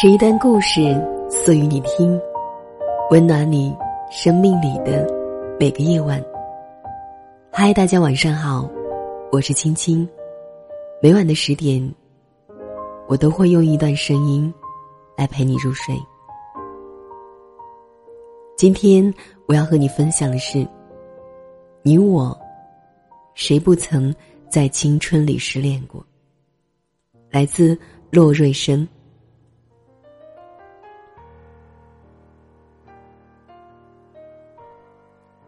是一段故事，诉予你听，温暖你生命里的每个夜晚。嗨，大家晚上好，我是青青。每晚的十点，我都会用一段声音来陪你入睡。今天我要和你分享的是，你我谁不曾在青春里失恋过？来自洛瑞生。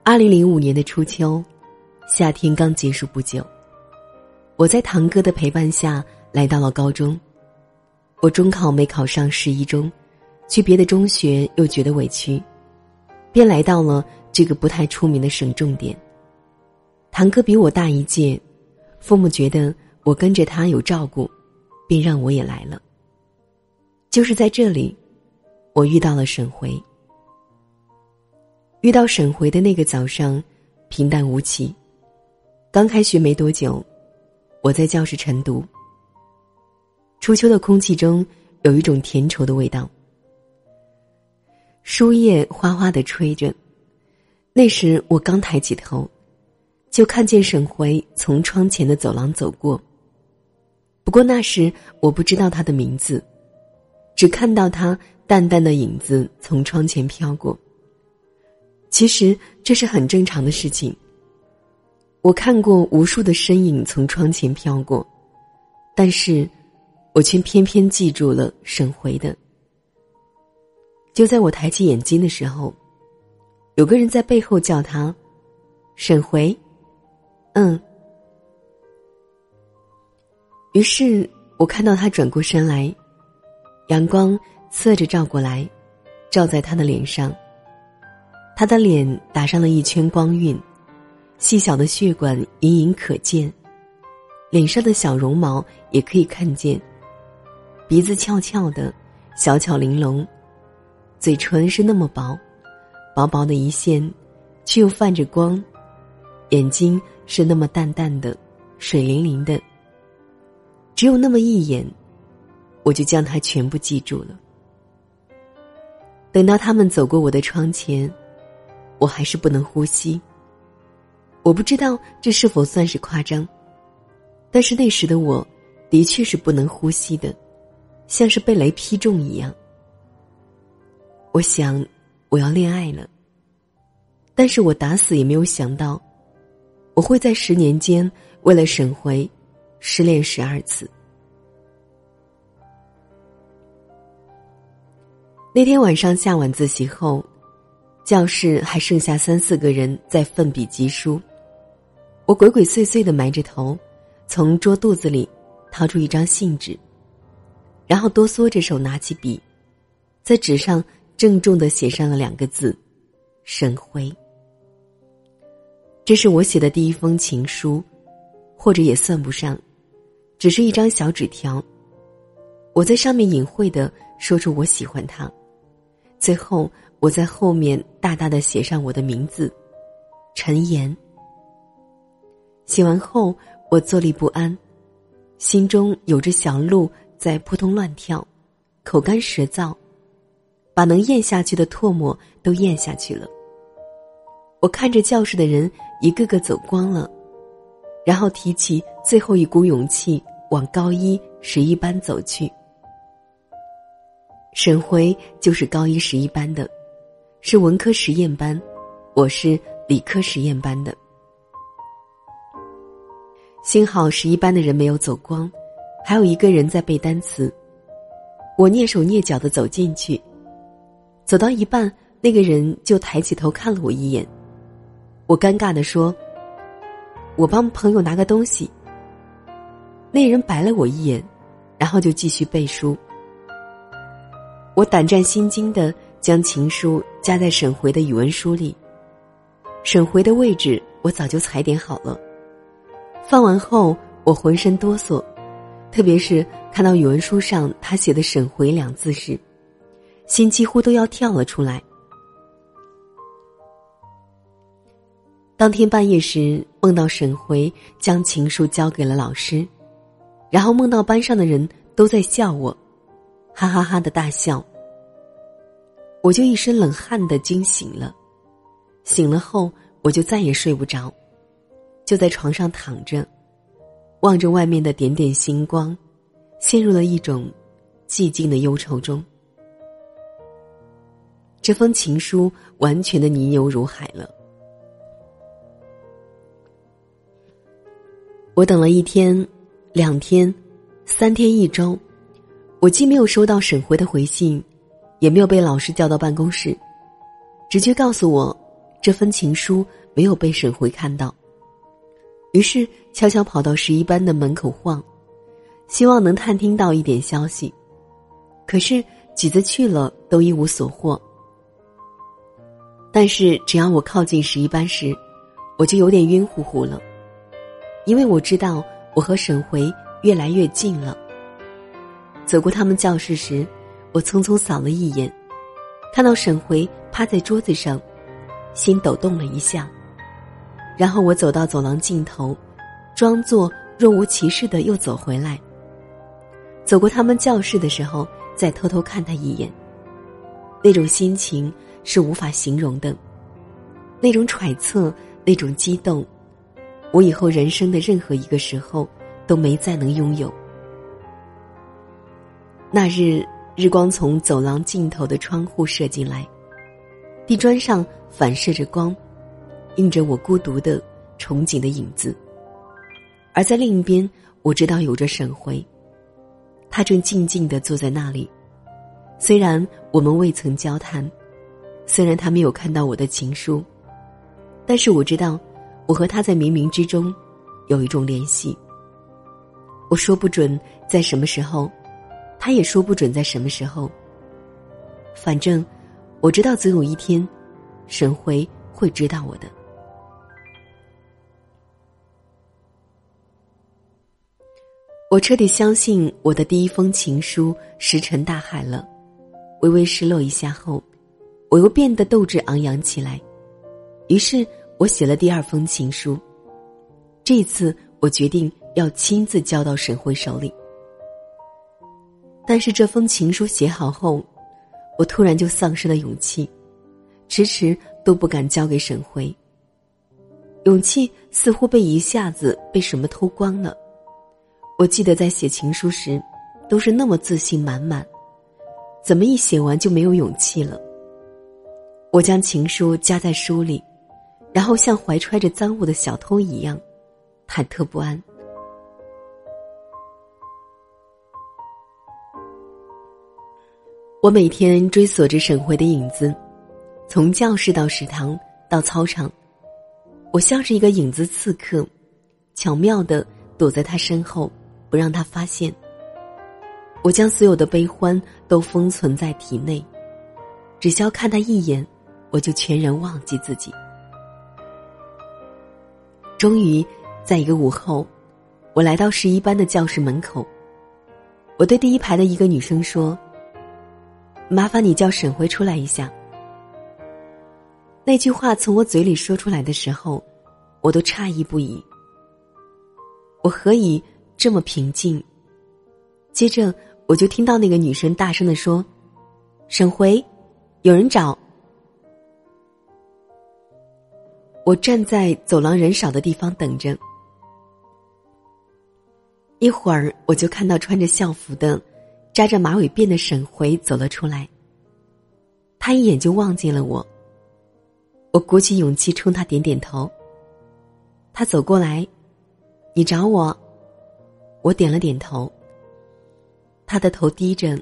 二零零五年的初秋，夏天刚结束不久，我在堂哥的陪伴下来到了高中。我中考没考上市一中，去别的中学又觉得委屈，便来到了这个不太出名的省重点。堂哥比我大一届，父母觉得我跟着他有照顾。便让我也来了。就是在这里，我遇到了沈回。遇到沈回的那个早上，平淡无奇。刚开学没多久，我在教室晨读。初秋的空气中有一种甜稠的味道，书叶哗哗的吹着。那时我刚抬起头，就看见沈回从窗前的走廊走过。不过那时我不知道他的名字，只看到他淡淡的影子从窗前飘过。其实这是很正常的事情。我看过无数的身影从窗前飘过，但是，我却偏偏记住了沈回的。就在我抬起眼睛的时候，有个人在背后叫他：“沈回。”嗯。于是我看到他转过身来，阳光侧着照过来，照在他的脸上。他的脸打上了一圈光晕，细小的血管隐隐可见，脸上的小绒毛也可以看见。鼻子翘翘的，小巧玲珑，嘴唇是那么薄，薄薄的一线，却又泛着光，眼睛是那么淡淡的，水灵灵的。只有那么一眼，我就将他全部记住了。等到他们走过我的窗前，我还是不能呼吸。我不知道这是否算是夸张，但是那时的我，的确是不能呼吸的，像是被雷劈中一样。我想我要恋爱了，但是我打死也没有想到，我会在十年间为了沈回。失恋十二次。那天晚上下晚自习后，教室还剩下三四个人在奋笔疾书。我鬼鬼祟祟的埋着头，从桌肚子里掏出一张信纸，然后哆嗦着手拿起笔，在纸上郑重的写上了两个字：“沈辉。”这是我写的第一封情书，或者也算不上。只是一张小纸条，我在上面隐晦的说出我喜欢他，最后我在后面大大的写上我的名字，陈岩。写完后，我坐立不安，心中有着小鹿在扑通乱跳，口干舌燥，把能咽下去的唾沫都咽下去了。我看着教室的人一个个走光了，然后提起最后一股勇气。往高一十一班走去。沈辉就是高一十一班的，是文科实验班，我是理科实验班的。幸好十一班的人没有走光，还有一个人在背单词。我蹑手蹑脚的走进去，走到一半，那个人就抬起头看了我一眼。我尴尬的说：“我帮朋友拿个东西。”那人白了我一眼，然后就继续背书。我胆战心惊的将情书夹在沈回的语文书里，沈回的位置我早就踩点好了。放完后，我浑身哆嗦，特别是看到语文书上他写的“沈回”两字时，心几乎都要跳了出来。当天半夜时，梦到沈回将情书交给了老师。然后梦到班上的人都在笑我，哈哈哈的大笑。我就一身冷汗的惊醒了，醒了后我就再也睡不着，就在床上躺着，望着外面的点点星光，陷入了一种寂静的忧愁中。这封情书完全的泥牛如海了。我等了一天、两天、三天、一周，我既没有收到沈回的回信，也没有被老师叫到办公室。直觉告诉我，这封情书没有被沈回看到。于是悄悄跑到十一班的门口晃，希望能探听到一点消息。可是几次去了，都一无所获。但是只要我靠近十一班时，我就有点晕乎乎了，因为我知道我和沈回越来越近了。走过他们教室时，我匆匆扫了一眼，看到沈回趴在桌子上，心抖动了一下。然后我走到走廊尽头，装作若无其事的又走回来。走过他们教室的时候，再偷偷看他一眼，那种心情。是无法形容的，那种揣测，那种激动，我以后人生的任何一个时候都没再能拥有。那日，日光从走廊尽头的窗户射进来，地砖上反射着光，映着我孤独的、憧憬的影子。而在另一边，我知道有着沈回，他正静静的坐在那里，虽然我们未曾交谈。虽然他没有看到我的情书，但是我知道，我和他在冥冥之中有一种联系。我说不准在什么时候，他也说不准在什么时候。反正我知道，总有一天，沈辉会知道我的。我彻底相信我的第一封情书石沉大海了，微微失落一下后。我又变得斗志昂扬起来，于是我写了第二封情书。这次我决定要亲自交到沈辉手里。但是这封情书写好后，我突然就丧失了勇气，迟迟都不敢交给沈辉。勇气似乎被一下子被什么偷光了。我记得在写情书时，都是那么自信满满，怎么一写完就没有勇气了？我将情书夹在书里，然后像怀揣着赃物的小偷一样，忐忑不安。我每天追索着沈辉的影子，从教室到食堂到操场，我像是一个影子刺客，巧妙的躲在他身后，不让他发现。我将所有的悲欢都封存在体内，只需要看他一眼。我就全然忘记自己。终于，在一个午后，我来到十一班的教室门口。我对第一排的一个女生说：“麻烦你叫沈辉出来一下。”那句话从我嘴里说出来的时候，我都诧异不已。我何以这么平静？接着，我就听到那个女生大声的说：“沈回，有人找。”我站在走廊人少的地方等着，一会儿我就看到穿着校服的、扎着马尾辫的沈回走了出来。他一眼就望见了我，我鼓起勇气冲他点点头。他走过来，你找我？我点了点头。他的头低着，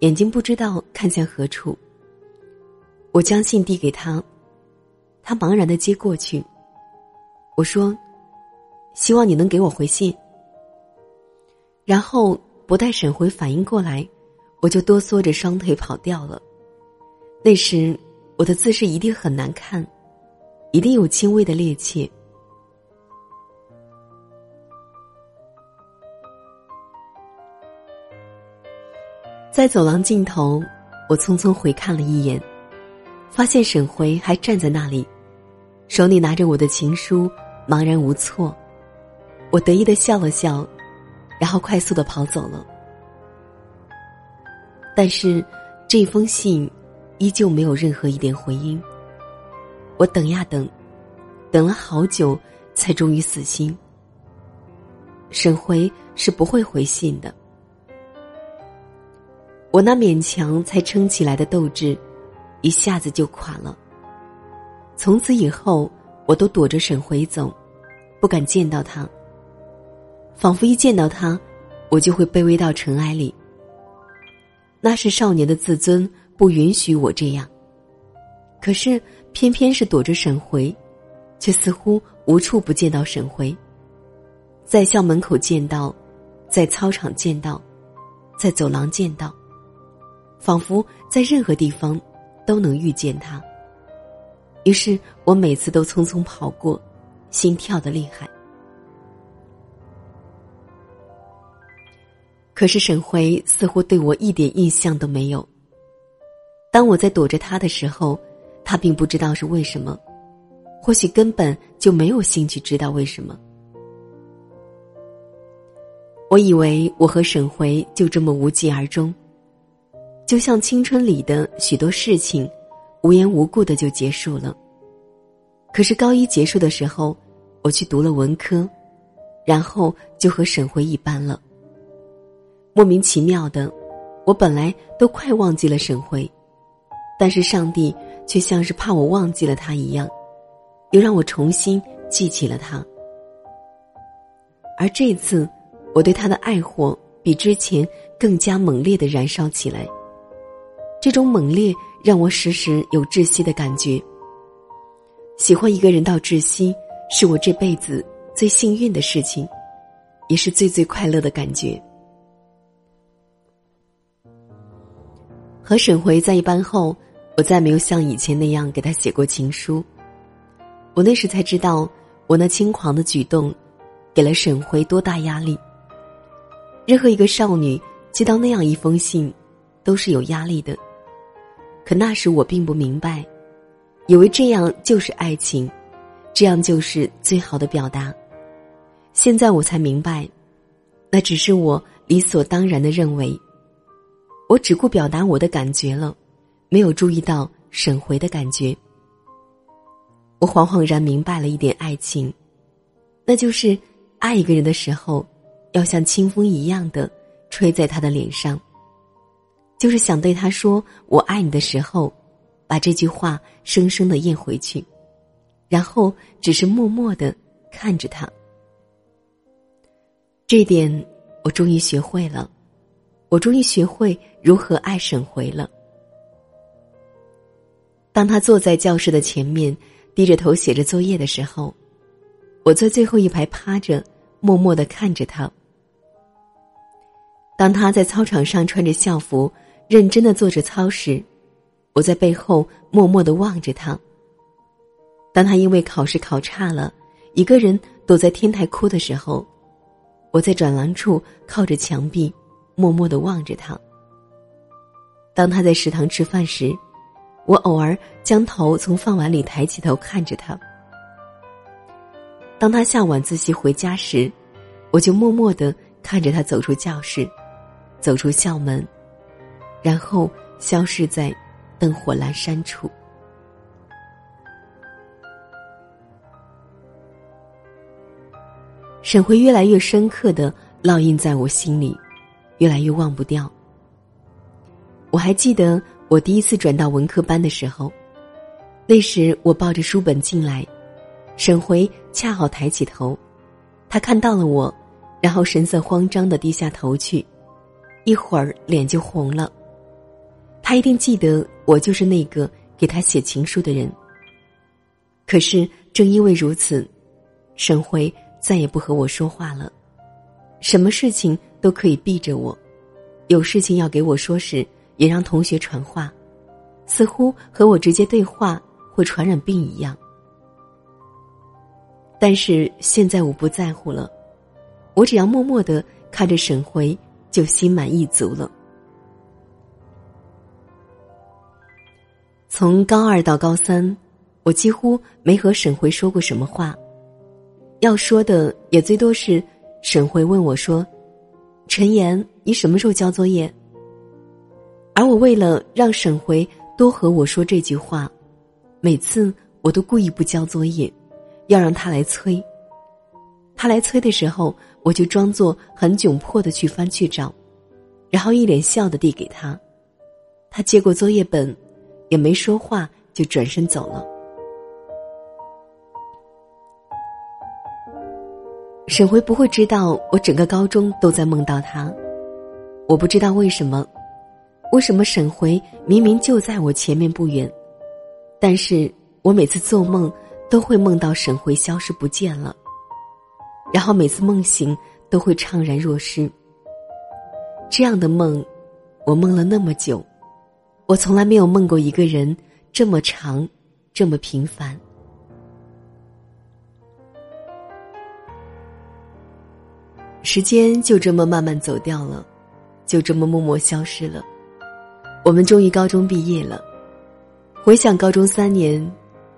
眼睛不知道看向何处。我将信递给他。他茫然的接过去，我说：“希望你能给我回信。”然后不待沈回反应过来，我就哆嗦着双腿跑掉了。那时我的姿势一定很难看，一定有轻微的趔趄。在走廊尽头，我匆匆回看了一眼，发现沈回还站在那里。手里拿着我的情书，茫然无措。我得意的笑了笑，然后快速的跑走了。但是这封信依旧没有任何一点回音。我等呀等，等了好久，才终于死心。沈回是不会回信的。我那勉强才撑起来的斗志，一下子就垮了。从此以后，我都躲着沈回走，不敢见到他。仿佛一见到他，我就会卑微到尘埃里。那是少年的自尊不允许我这样。可是偏偏是躲着沈回，却似乎无处不见到沈回。在校门口见到，在操场见到，在走廊见到，仿佛在任何地方都能遇见他。于是我每次都匆匆跑过，心跳的厉害。可是沈回似乎对我一点印象都没有。当我在躲着他的时候，他并不知道是为什么，或许根本就没有兴趣知道为什么。我以为我和沈回就这么无疾而终，就像青春里的许多事情，无缘无故的就结束了。可是高一结束的时候，我去读了文科，然后就和沈回一般了。莫名其妙的，我本来都快忘记了沈回，但是上帝却像是怕我忘记了他一样，又让我重新记起了他。而这次。我对他的爱火比之前更加猛烈的燃烧起来。这种猛烈让我时时有窒息的感觉。喜欢一个人到窒息，是我这辈子最幸运的事情，也是最最快乐的感觉。和沈回在一班后，我再没有像以前那样给他写过情书。我那时才知道，我那轻狂的举动，给了沈回多大压力。任何一个少女接到那样一封信，都是有压力的。可那时我并不明白，以为这样就是爱情，这样就是最好的表达。现在我才明白，那只是我理所当然的认为。我只顾表达我的感觉了，没有注意到沈回的感觉。我恍恍然明白了一点爱情，那就是爱一个人的时候。要像清风一样的吹在他的脸上，就是想对他说“我爱你”的时候，把这句话生生的咽回去，然后只是默默的看着他。这点我终于学会了，我终于学会如何爱沈回了。当他坐在教室的前面，低着头写着作业的时候，我在最后一排趴着，默默的看着他。当他在操场上穿着校服，认真的做着操时，我在背后默默的望着他。当他因为考试考差了，一个人躲在天台哭的时候，我在转廊处靠着墙壁，默默的望着他。当他在食堂吃饭时，我偶尔将头从饭碗里抬起头看着他。当他下晚自习回家时，我就默默的看着他走出教室。走出校门，然后消失在灯火阑珊处。沈辉越来越深刻的烙印在我心里，越来越忘不掉。我还记得我第一次转到文科班的时候，那时我抱着书本进来，沈回恰好抬起头，他看到了我，然后神色慌张的低下头去。一会儿脸就红了，他一定记得我就是那个给他写情书的人。可是正因为如此，沈回再也不和我说话了，什么事情都可以避着我，有事情要给我说时，也让同学传话，似乎和我直接对话会传染病一样。但是现在我不在乎了，我只要默默的看着沈回。就心满意足了。从高二到高三，我几乎没和沈回说过什么话，要说的也最多是沈回问我说：“陈岩，你什么时候交作业？”而我为了让沈回多和我说这句话，每次我都故意不交作业，要让他来催。他来催的时候，我就装作很窘迫的去翻去找，然后一脸笑的递给他。他接过作业本，也没说话，就转身走了。沈回不会知道我整个高中都在梦到他，我不知道为什么，为什么沈回明明就在我前面不远，但是我每次做梦都会梦到沈回消失不见了，然后每次梦醒都会怅然若失。这样的梦，我梦了那么久，我从来没有梦过一个人这么长，这么平凡。时间就这么慢慢走掉了，就这么默默消失了。我们终于高中毕业了，回想高中三年，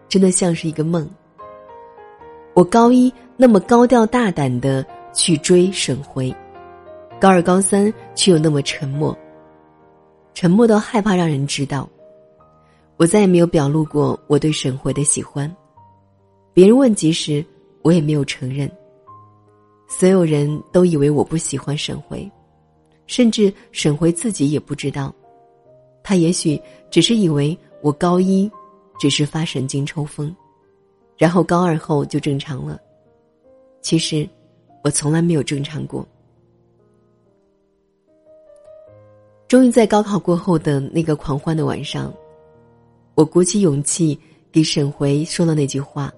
真的像是一个梦。我高一那么高调大胆的去追沈回，高二高三却又那么沉默，沉默到害怕让人知道。我再也没有表露过我对沈回的喜欢，别人问及时，我也没有承认。所有人都以为我不喜欢沈回，甚至沈回自己也不知道。他也许只是以为我高一只是发神经抽风，然后高二后就正常了。其实我从来没有正常过。终于在高考过后的那个狂欢的晚上，我鼓起勇气给沈回说了那句话。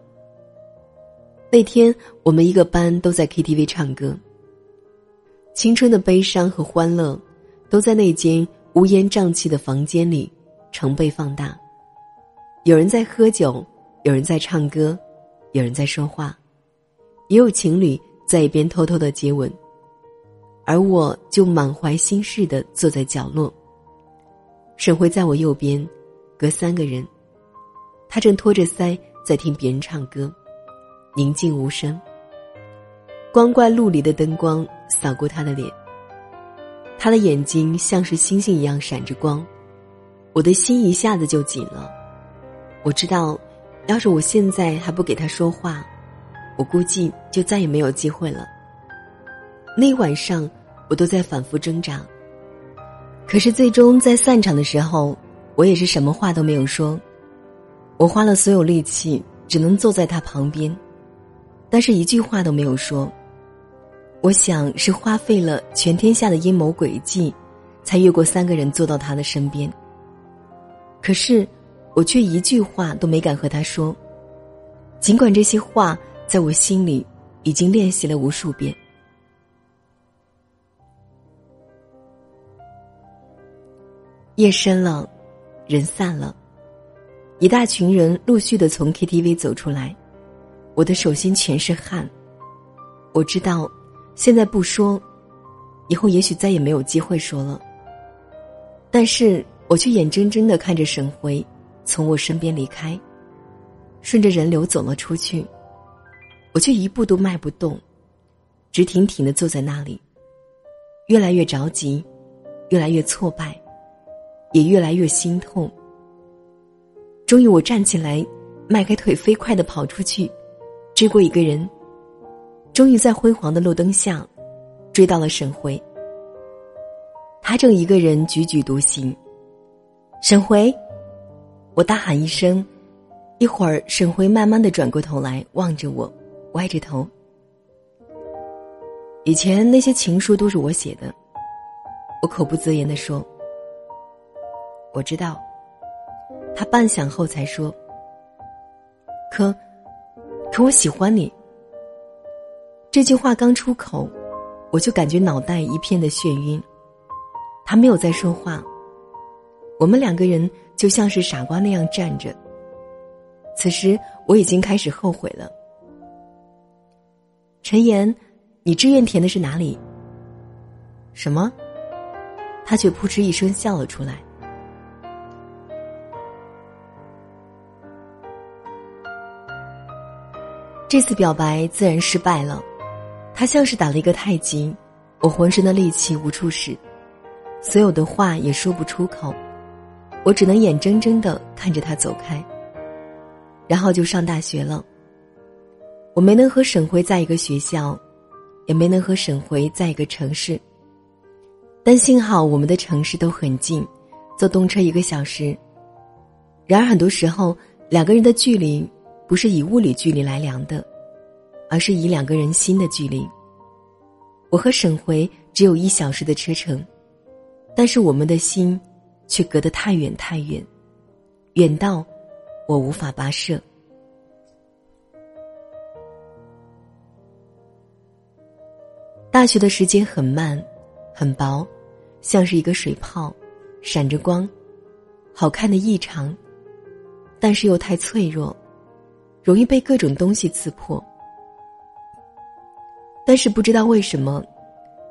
那天，我们一个班都在 KTV 唱歌。青春的悲伤和欢乐，都在那间乌烟瘴气的房间里成倍放大。有人在喝酒，有人在唱歌，有人在说话，也有情侣在一边偷偷的接吻。而我就满怀心事的坐在角落。沈辉在我右边，隔三个人，他正托着腮在听别人唱歌。宁静无声。光怪陆离的灯光扫过他的脸，他的眼睛像是星星一样闪着光，我的心一下子就紧了。我知道，要是我现在还不给他说话，我估计就再也没有机会了。那一晚上，我都在反复挣扎，可是最终在散场的时候，我也是什么话都没有说，我花了所有力气，只能坐在他旁边。但是一句话都没有说。我想是花费了全天下的阴谋诡计，才越过三个人坐到他的身边。可是，我却一句话都没敢和他说，尽管这些话在我心里已经练习了无数遍。夜深了，人散了，一大群人陆续的从 KTV 走出来。我的手心全是汗，我知道，现在不说，以后也许再也没有机会说了。但是我却眼睁睁的看着沈辉从我身边离开，顺着人流走了出去，我却一步都迈不动，直挺挺的坐在那里，越来越着急，越来越挫败，也越来越心痛。终于，我站起来，迈开腿，飞快的跑出去。追过一个人，终于在辉煌的路灯下，追到了沈回。他正一个人踽踽独行。沈回，我大喊一声，一会儿沈回慢慢的转过头来望着我，歪着头。以前那些情书都是我写的，我口不择言的说。我知道，他半晌后才说。可。可我喜欢你。这句话刚出口，我就感觉脑袋一片的眩晕。他没有再说话，我们两个人就像是傻瓜那样站着。此时我已经开始后悔了。陈岩，你志愿填的是哪里？什么？他却扑哧一声笑了出来。这次表白自然失败了，他像是打了一个太极，我浑身的力气无处使，所有的话也说不出口，我只能眼睁睁的看着他走开。然后就上大学了。我没能和沈辉在一个学校，也没能和沈辉在一个城市。但幸好我们的城市都很近，坐动车一个小时。然而很多时候，两个人的距离不是以物理距离来量的，而是以两个人心的距离。我和沈回只有一小时的车程，但是我们的心却隔得太远太远，远到我无法跋涉。大学的时间很慢，很薄，像是一个水泡，闪着光，好看的异常，但是又太脆弱，容易被各种东西刺破。但是不知道为什么，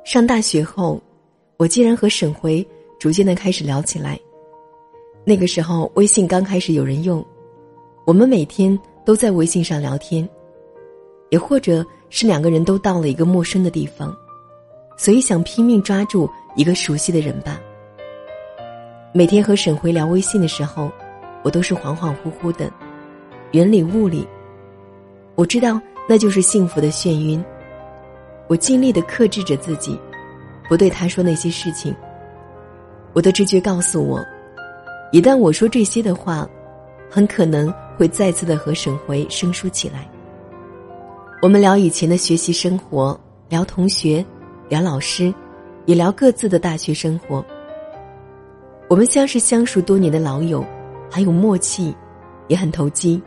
上大学后，我竟然和沈回逐渐的开始聊起来。那个时候微信刚开始有人用，我们每天都在微信上聊天，也或者是两个人都到了一个陌生的地方，所以想拼命抓住一个熟悉的人吧。每天和沈回聊微信的时候，我都是恍恍惚惚的，云里雾里。我知道那就是幸福的眩晕。我尽力的克制着自己，不对他说那些事情。我的直觉告诉我，一旦我说这些的话，很可能会再次的和沈回生疏起来。我们聊以前的学习生活，聊同学，聊老师，也聊各自的大学生活。我们像是相熟多年的老友，很有默契，也很投机。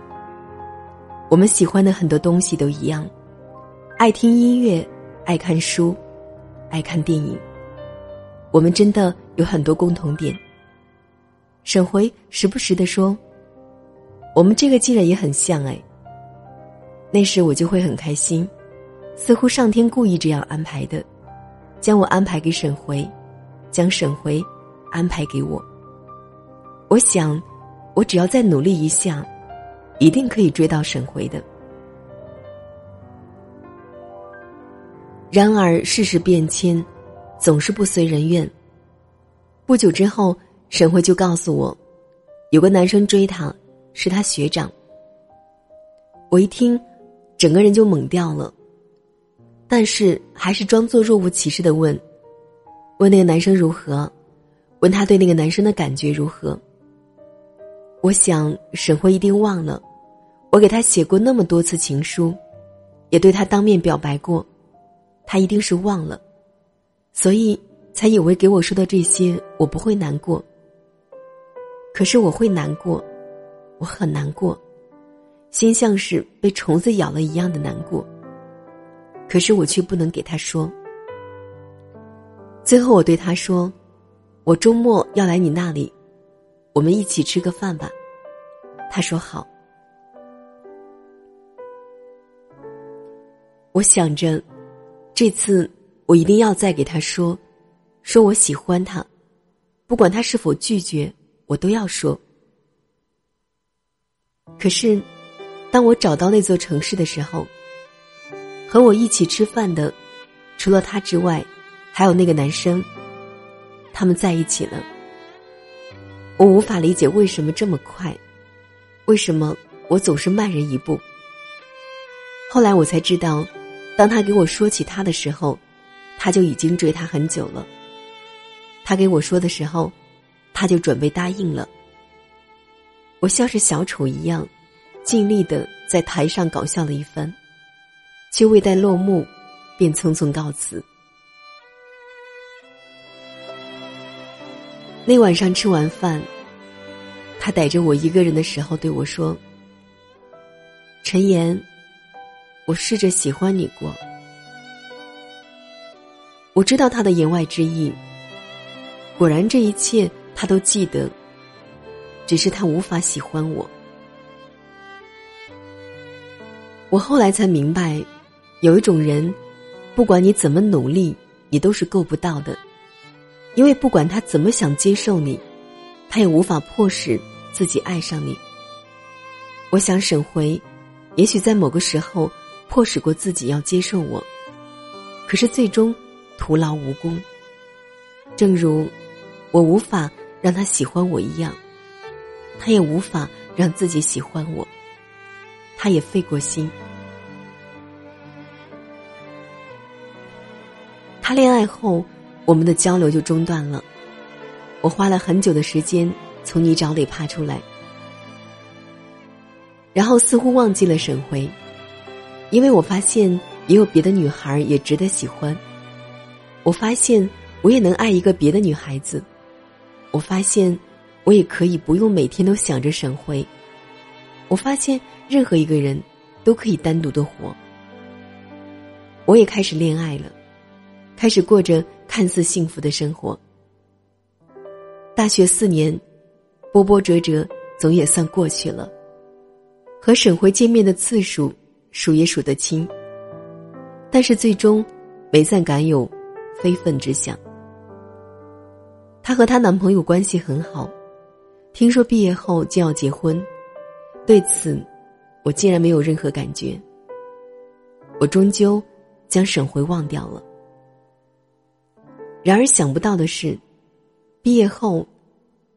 我们喜欢的很多东西都一样，爱听音乐。爱看书，爱看电影。我们真的有很多共同点。沈回时不时的说：“我们这个竟然也很像哎。”那时我就会很开心，似乎上天故意这样安排的，将我安排给沈回，将沈回安排给我。我想，我只要再努力一下，一定可以追到沈回的。然而世事变迁，总是不随人愿。不久之后，沈辉就告诉我，有个男生追她，是他学长。我一听，整个人就懵掉了，但是还是装作若无其事的问：“问那个男生如何？问他对那个男生的感觉如何？”我想沈辉一定忘了，我给他写过那么多次情书，也对他当面表白过。他一定是忘了，所以才以为给我说的这些我不会难过。可是我会难过，我很难过，心像是被虫子咬了一样的难过。可是我却不能给他说。最后我对他说：“我周末要来你那里，我们一起吃个饭吧。”他说好。我想着。这次我一定要再给他说，说我喜欢他，不管他是否拒绝，我都要说。可是，当我找到那座城市的时候，和我一起吃饭的，除了他之外，还有那个男生。他们在一起了。我无法理解为什么这么快，为什么我总是慢人一步。后来我才知道。当他给我说起他的时候，他就已经追他很久了。他给我说的时候，他就准备答应了。我像是小丑一样，尽力的在台上搞笑了一番，却未待落幕，便匆匆告辞。那晚上吃完饭，他逮着我一个人的时候对我说：“陈岩。”我试着喜欢你过，我知道他的言外之意。果然，这一切他都记得，只是他无法喜欢我。我后来才明白，有一种人，不管你怎么努力，你都是够不到的，因为不管他怎么想接受你，他也无法迫使自己爱上你。我想沈回，也许在某个时候。迫使过自己要接受我，可是最终徒劳无功。正如我无法让他喜欢我一样，他也无法让自己喜欢我。他也费过心。他恋爱后，我们的交流就中断了。我花了很久的时间从泥沼里爬出来，然后似乎忘记了沈回，因为我发现也有别的女孩也值得喜欢。我发现我也能爱一个别的女孩子。我发现我也可以不用每天都想着沈辉。我发现。任何一个人，都可以单独的活。我也开始恋爱了，开始过着看似幸福的生活。大学四年，波波折折，总也算过去了。和沈辉见面的次数，数也数得清。但是最终，没再敢有非分之想。她和她男朋友关系很好，听说毕业后就要结婚，对此。我竟然没有任何感觉。我终究将沈回忘掉了。然而想不到的是，毕业后，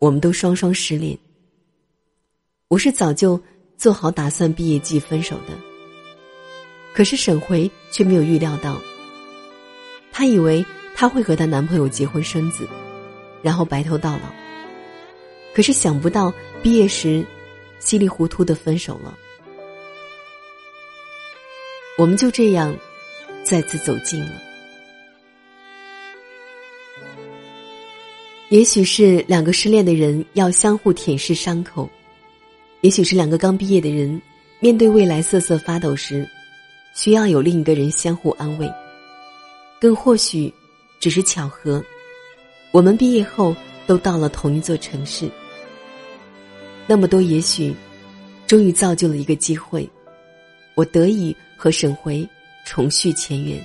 我们都双双失恋。我是早就做好打算毕业季分手的。可是沈回却没有预料到。她以为她会和她男朋友结婚生子，然后白头到老。可是想不到毕业时，稀里糊涂的分手了。我们就这样再次走近了。也许是两个失恋的人要相互舔舐伤口，也许是两个刚毕业的人面对未来瑟瑟发抖时，需要有另一个人相互安慰，更或许只是巧合。我们毕业后都到了同一座城市，那么多也许，终于造就了一个机会，我得以。和沈回重续前缘，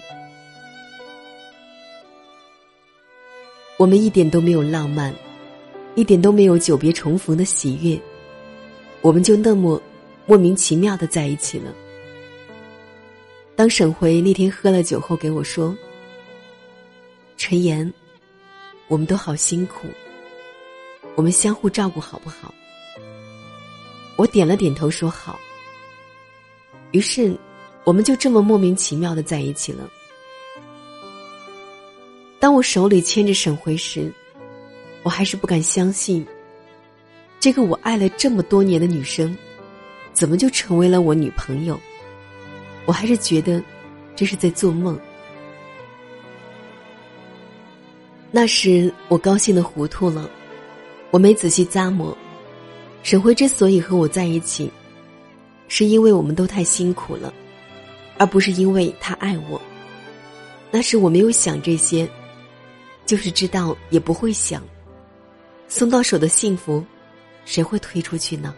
我们一点都没有浪漫，一点都没有久别重逢的喜悦，我们就那么莫名其妙的在一起了。当沈回那天喝了酒后给我说：“陈岩，我们都好辛苦，我们相互照顾好不好？”我点了点头说好。于是。我们就这么莫名其妙的在一起了。当我手里牵着沈回时，我还是不敢相信，这个我爱了这么多年的女生，怎么就成为了我女朋友？我还是觉得这是在做梦。那时我高兴的糊涂了，我没仔细咂摸，沈辉之所以和我在一起，是因为我们都太辛苦了。而不是因为他爱我，那时我没有想这些，就是知道也不会想。送到手的幸福，谁会推出去呢？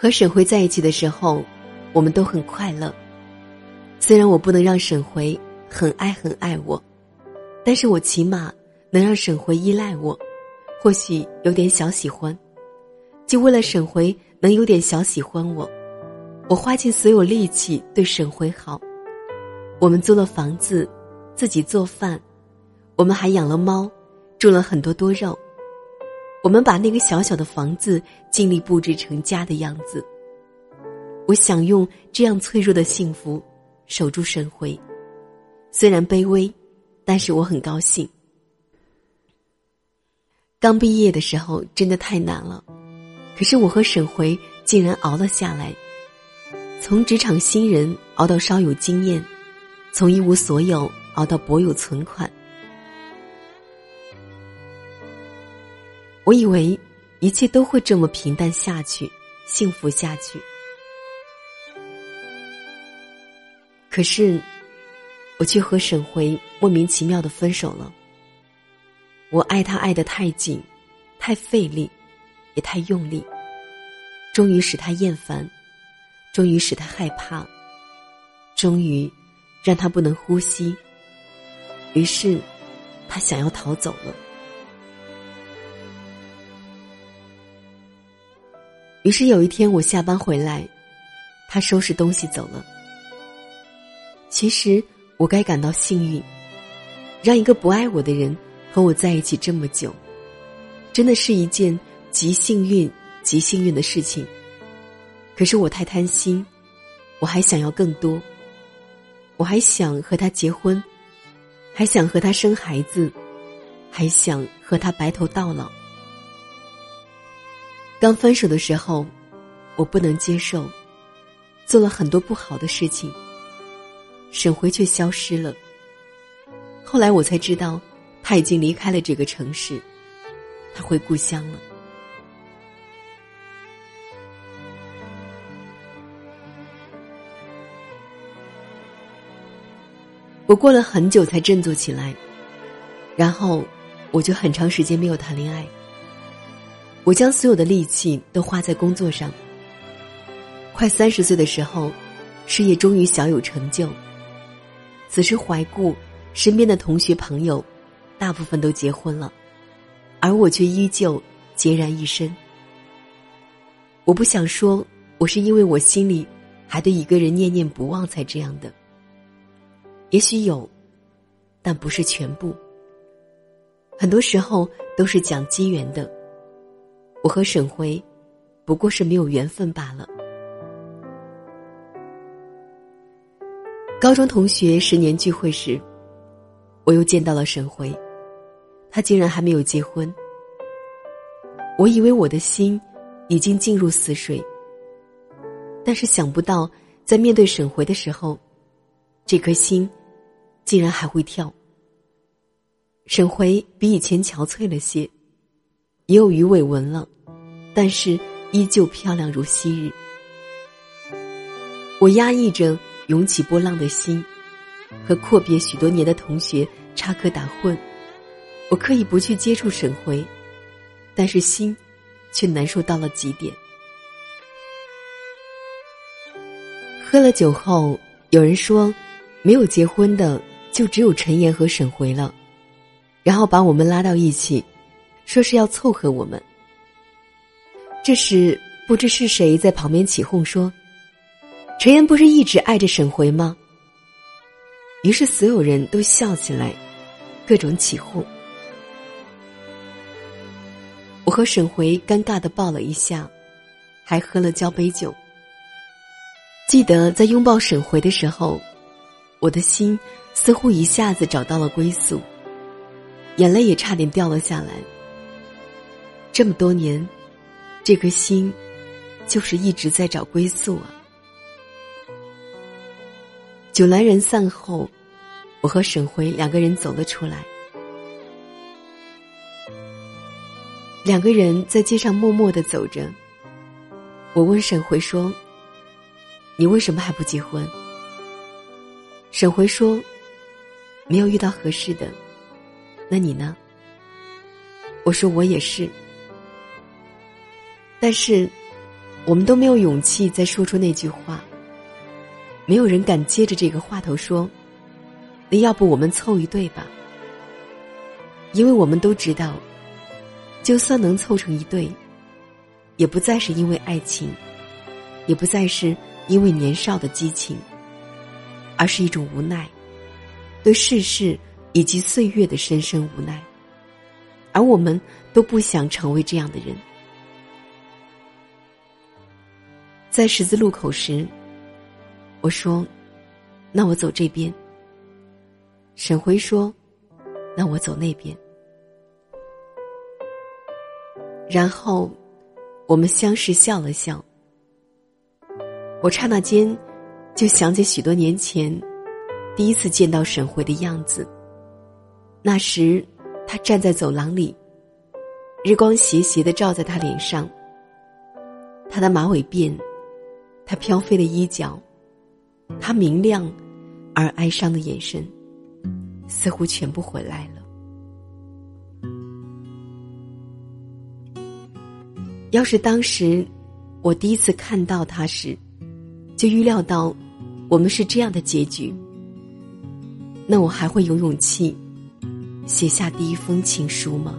和沈回在一起的时候，我们都很快乐。虽然我不能让沈回很爱很爱我，但是我起码能让沈回依赖我，或许有点小喜欢。就为了沈回。能有点小喜欢我，我花尽所有力气对沈回好。我们租了房子，自己做饭，我们还养了猫，种了很多多肉。我们把那个小小的房子尽力布置成家的样子。我想用这样脆弱的幸福守住沈回，虽然卑微，但是我很高兴。刚毕业的时候真的太难了。可是我和沈回竟然熬了下来，从职场新人熬到稍有经验，从一无所有熬到薄有存款。我以为一切都会这么平淡下去，幸福下去。可是，我却和沈回莫名其妙的分手了。我爱他爱得太紧，太费力。也太用力，终于使他厌烦，终于使他害怕，终于让他不能呼吸。于是，他想要逃走了。于是有一天我下班回来，他收拾东西走了。其实我该感到幸运，让一个不爱我的人和我在一起这么久。真的是一件极幸运、极幸运的事情。可是我太贪心，我还想要更多。我还想和他结婚，还想和他生孩子，还想和他白头到老。刚分手的时候，我不能接受，做了很多不好的事情。沈回却消失了。后来我才知道，他已经离开了这个城市，他回故乡了。我过了很久才振作起来，然后我就很长时间没有谈恋爱。我将所有的力气都花在工作上。快三十岁的时候，事业终于小有成就。此时怀顾身边的同学朋友，大部分都结婚了，而我却依旧孑然一身。我不想说，我是因为我心里还对一个人念念不忘才这样的。也许有，但不是全部。很多时候都是讲机缘的。我和沈回，不过是没有缘分罢了。高中同学十年聚会时，我又见到了沈回，他竟然还没有结婚。我以为我的心已经进入死水，但是想不到在面对沈回的时候，这颗心。竟然还会跳。沈回比以前憔悴了些，也有鱼尾纹了，但是依旧漂亮如昔日。我压抑着涌起波浪的心，和阔别许多年的同学插科打诨。我刻意不去接触沈回，但是心却难受到了极点。喝了酒后，有人说，没有结婚的。就只有陈岩和沈回了，然后把我们拉到一起，说是要凑合我们。这时不知是谁在旁边起哄说：“陈岩不是一直爱着沈回吗？”于是所有人都笑起来，各种起哄。我和沈回尴尬的抱了一下，还喝了交杯酒。记得在拥抱沈回的时候，我的心。似乎一下子找到了归宿，眼泪也差点掉了下来。这么多年，这颗心就是一直在找归宿啊。酒来人散后，我和沈回两个人走了出来，两个人在街上默默的走着。我问沈回说：“你为什么还不结婚？”沈回说。没有遇到合适的，那你呢？我说我也是，但是我们都没有勇气再说出那句话。没有人敢接着这个话头说：“那要不我们凑一对吧？”因为我们都知道，就算能凑成一对，也不再是因为爱情，也不再是因为年少的激情，而是一种无奈。对世事以及岁月的深深无奈，而我们都不想成为这样的人。在十字路口时，我说：“那我走这边。”沈辉说：“那我走那边。”然后我们相视笑了笑。我刹那间就想起许多年前。第一次见到沈辉的样子，那时他站在走廊里，日光斜斜的照在他脸上。他的马尾辫，他飘飞的衣角，他明亮而哀伤的眼神，似乎全部回来了。要是当时我第一次看到他时，就预料到我们是这样的结局。那我还会有勇气写下第一封情书吗？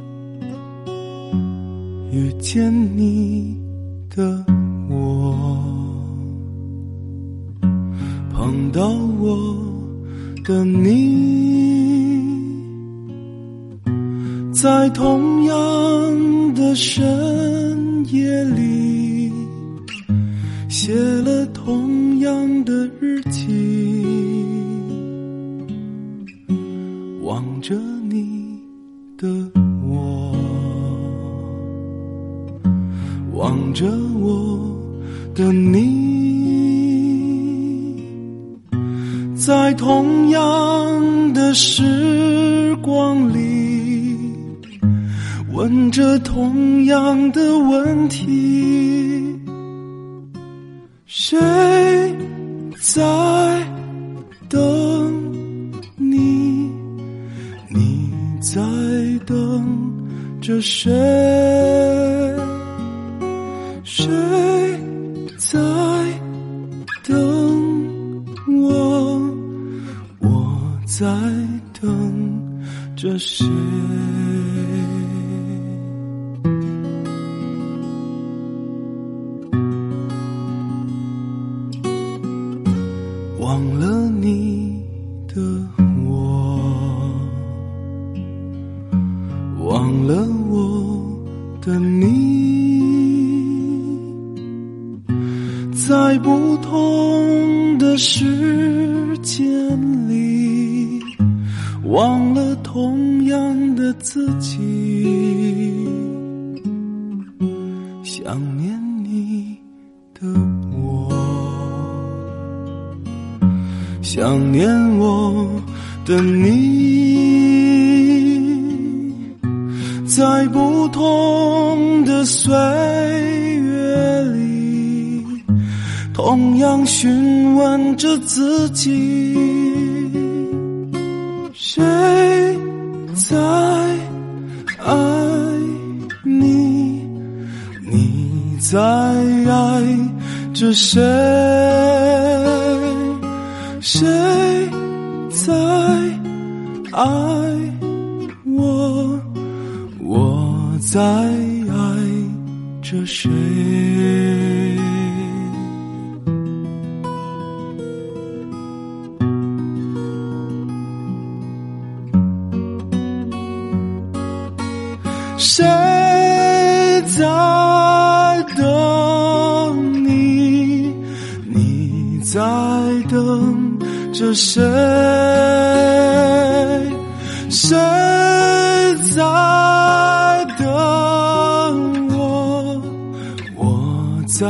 遇见你的我，碰到我的你，在同样的深夜里，写了同样的日记，你，在不同的时间里，忘了同样的自己，想念你的我。想念我的你，在不同岁月里，同样询问着自己：谁在爱你？你在爱着谁？谁在爱我？我在谁在等你？你在等着谁？谁在等我？我在